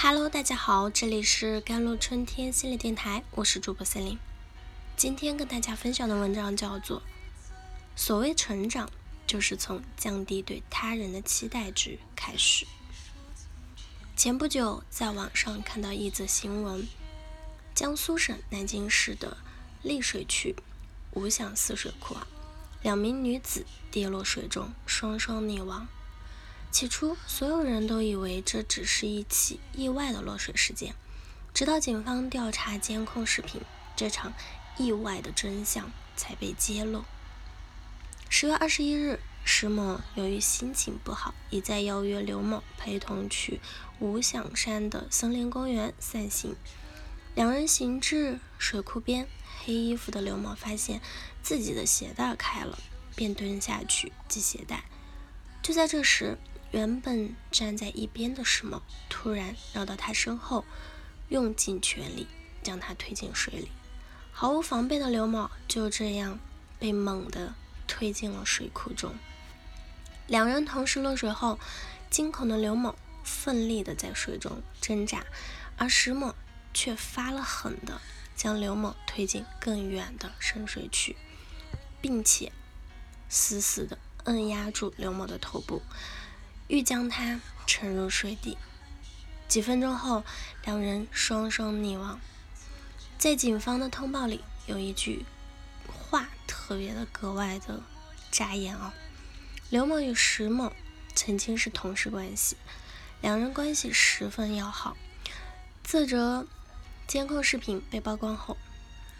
Hello，大家好，这里是甘露春天心理电台，我是主播森林。今天跟大家分享的文章叫做《所谓成长，就是从降低对他人的期待值开始》。前不久在网上看到一则新闻，江苏省南京市的溧水区五响寺水库啊，两名女子跌落水中，双双溺亡。起初，所有人都以为这只是一起意外的落水事件，直到警方调查监控视频，这场意外的真相才被揭露。十月二十一日，石某由于心情不好，一再邀约刘某陪同去五响山的森林公园散心。两人行至水库边，黑衣服的刘某发现自己的鞋带开了，便蹲下去系鞋带。就在这时，原本站在一边的石某突然绕到他身后，用尽全力将他推进水里。毫无防备的刘某就这样被猛地推进了水库中。两人同时落水后，惊恐的刘某奋力地在水中挣扎，而石某却发了狠地将刘某推进更远的深水区，并且死死地摁压住刘某的头部。欲将他沉入水底。几分钟后，两人双双溺亡。在警方的通报里，有一句话特别的格外的扎眼哦。刘某与石某曾经是同事关系，两人关系十分要好。自则监控视频被曝光后，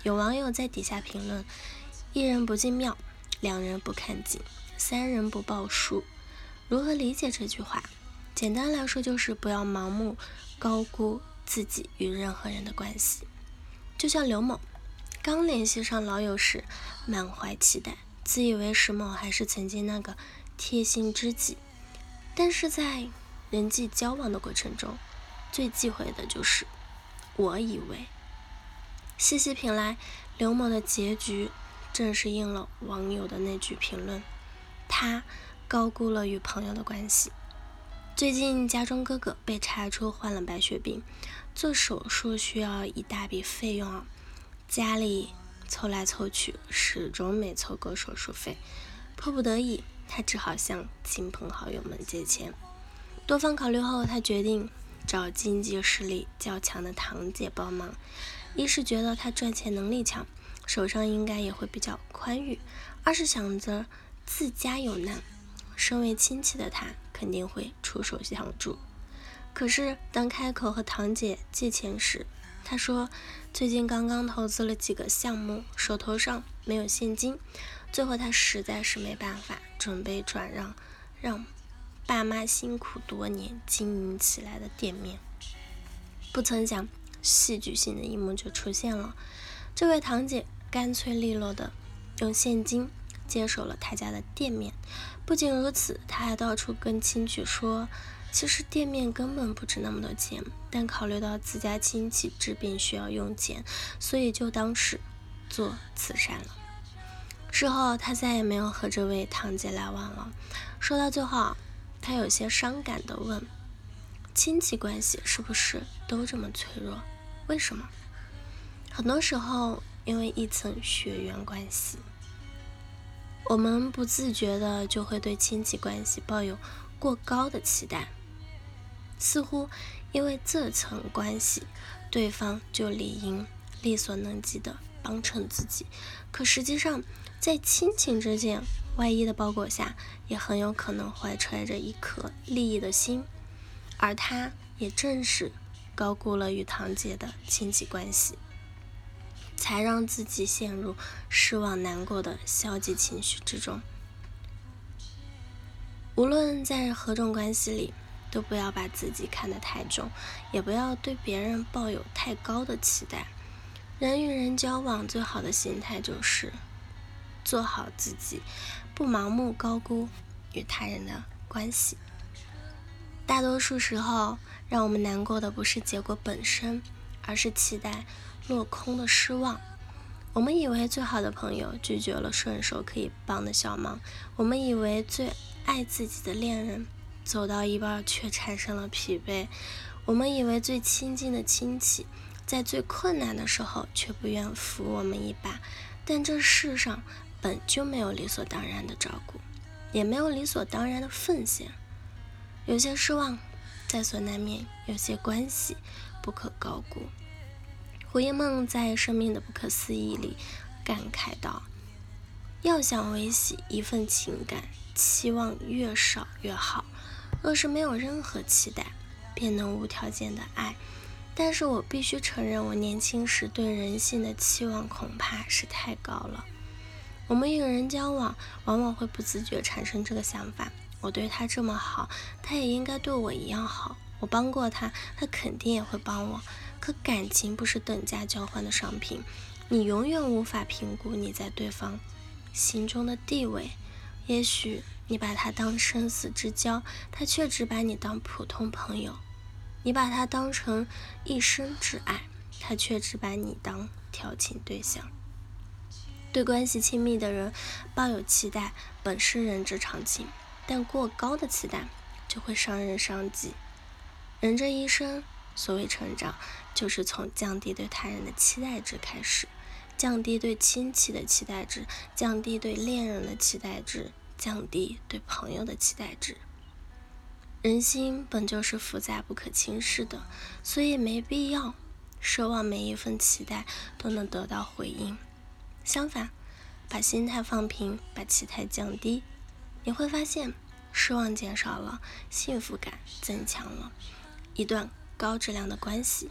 有网友在底下评论：“一人不进庙，两人不看景，三人不报数。”如何理解这句话？简单来说，就是不要盲目高估自己与任何人的关系。就像刘某刚联系上老友时，满怀期待，自以为石某还是曾经那个贴心知己。但是在人际交往的过程中，最忌讳的就是我以为。细细品来，刘某的结局正是应了网友的那句评论：他。高估了与朋友的关系。最近家中哥哥被查出患了白血病，做手术需要一大笔费用啊，家里凑来凑去，始终没凑够手术费。迫不得已，他只好向亲朋好友们借钱。多方考虑后，他决定找经济实力较强的堂姐帮忙。一是觉得他赚钱能力强，手上应该也会比较宽裕；二是想着自家有难。身为亲戚的他肯定会出手相助，可是当开口和堂姐借钱时，他说最近刚刚投资了几个项目，手头上没有现金，最后他实在是没办法，准备转让，让爸妈辛苦多年经营起来的店面。不曾想，戏剧性的一幕就出现了，这位堂姐干脆利落的用现金。接手了他家的店面，不仅如此，他还到处跟亲戚说，其实店面根本不值那么多钱，但考虑到自家亲戚治病需要用钱，所以就当是做慈善了。之后他再也没有和这位堂姐来往了。说到最后，他有些伤感地问：“亲戚关系是不是都这么脆弱？为什么？”很多时候，因为一层血缘关系。我们不自觉的就会对亲戚关系抱有过高的期待，似乎因为这层关系，对方就理应力所能及的帮衬自己。可实际上，在亲情之间外衣的包裹下，也很有可能怀揣着一颗利益的心。而他也正是高估了与堂姐的亲戚关系。才让自己陷入失望、难过的消极情绪之中。无论在何种关系里，都不要把自己看得太重，也不要对别人抱有太高的期待。人与人交往，最好的心态就是做好自己，不盲目高估与他人的关系。大多数时候，让我们难过的不是结果本身，而是期待。落空的失望，我们以为最好的朋友拒绝了顺手可以帮的小忙，我们以为最爱自己的恋人走到一半却产生了疲惫，我们以为最亲近的亲戚，在最困难的时候却不愿扶我们一把。但这世上本就没有理所当然的照顾，也没有理所当然的奉献。有些失望在所难免，有些关系不可高估。胡因梦在《生命的不可思议》里感慨道：“要想维系一份情感，期望越少越好。若是没有任何期待，便能无条件的爱。但是我必须承认，我年轻时对人性的期望恐怕是太高了。我们与人交往，往往会不自觉产生这个想法：我对他这么好，他也应该对我一样好。我帮过他，他肯定也会帮我。”可感情不是等价交换的商品，你永远无法评估你在对方心中的地位。也许你把他当生死之交，他却只把你当普通朋友；你把他当成一生挚爱，他却只把你当调情对象。对关系亲密的人抱有期待，本是人之常情，但过高的期待就会伤人伤己。人这一生。所谓成长，就是从降低对他人的期待值开始，降低对亲戚的期待值，降低对恋人的期待值，降低对朋友的期待值。人心本就是复杂不可轻视的，所以没必要奢望每一份期待都能得到回应。相反，把心态放平，把期待降低，你会发现失望减少了，幸福感增强了，一段。高质量的关系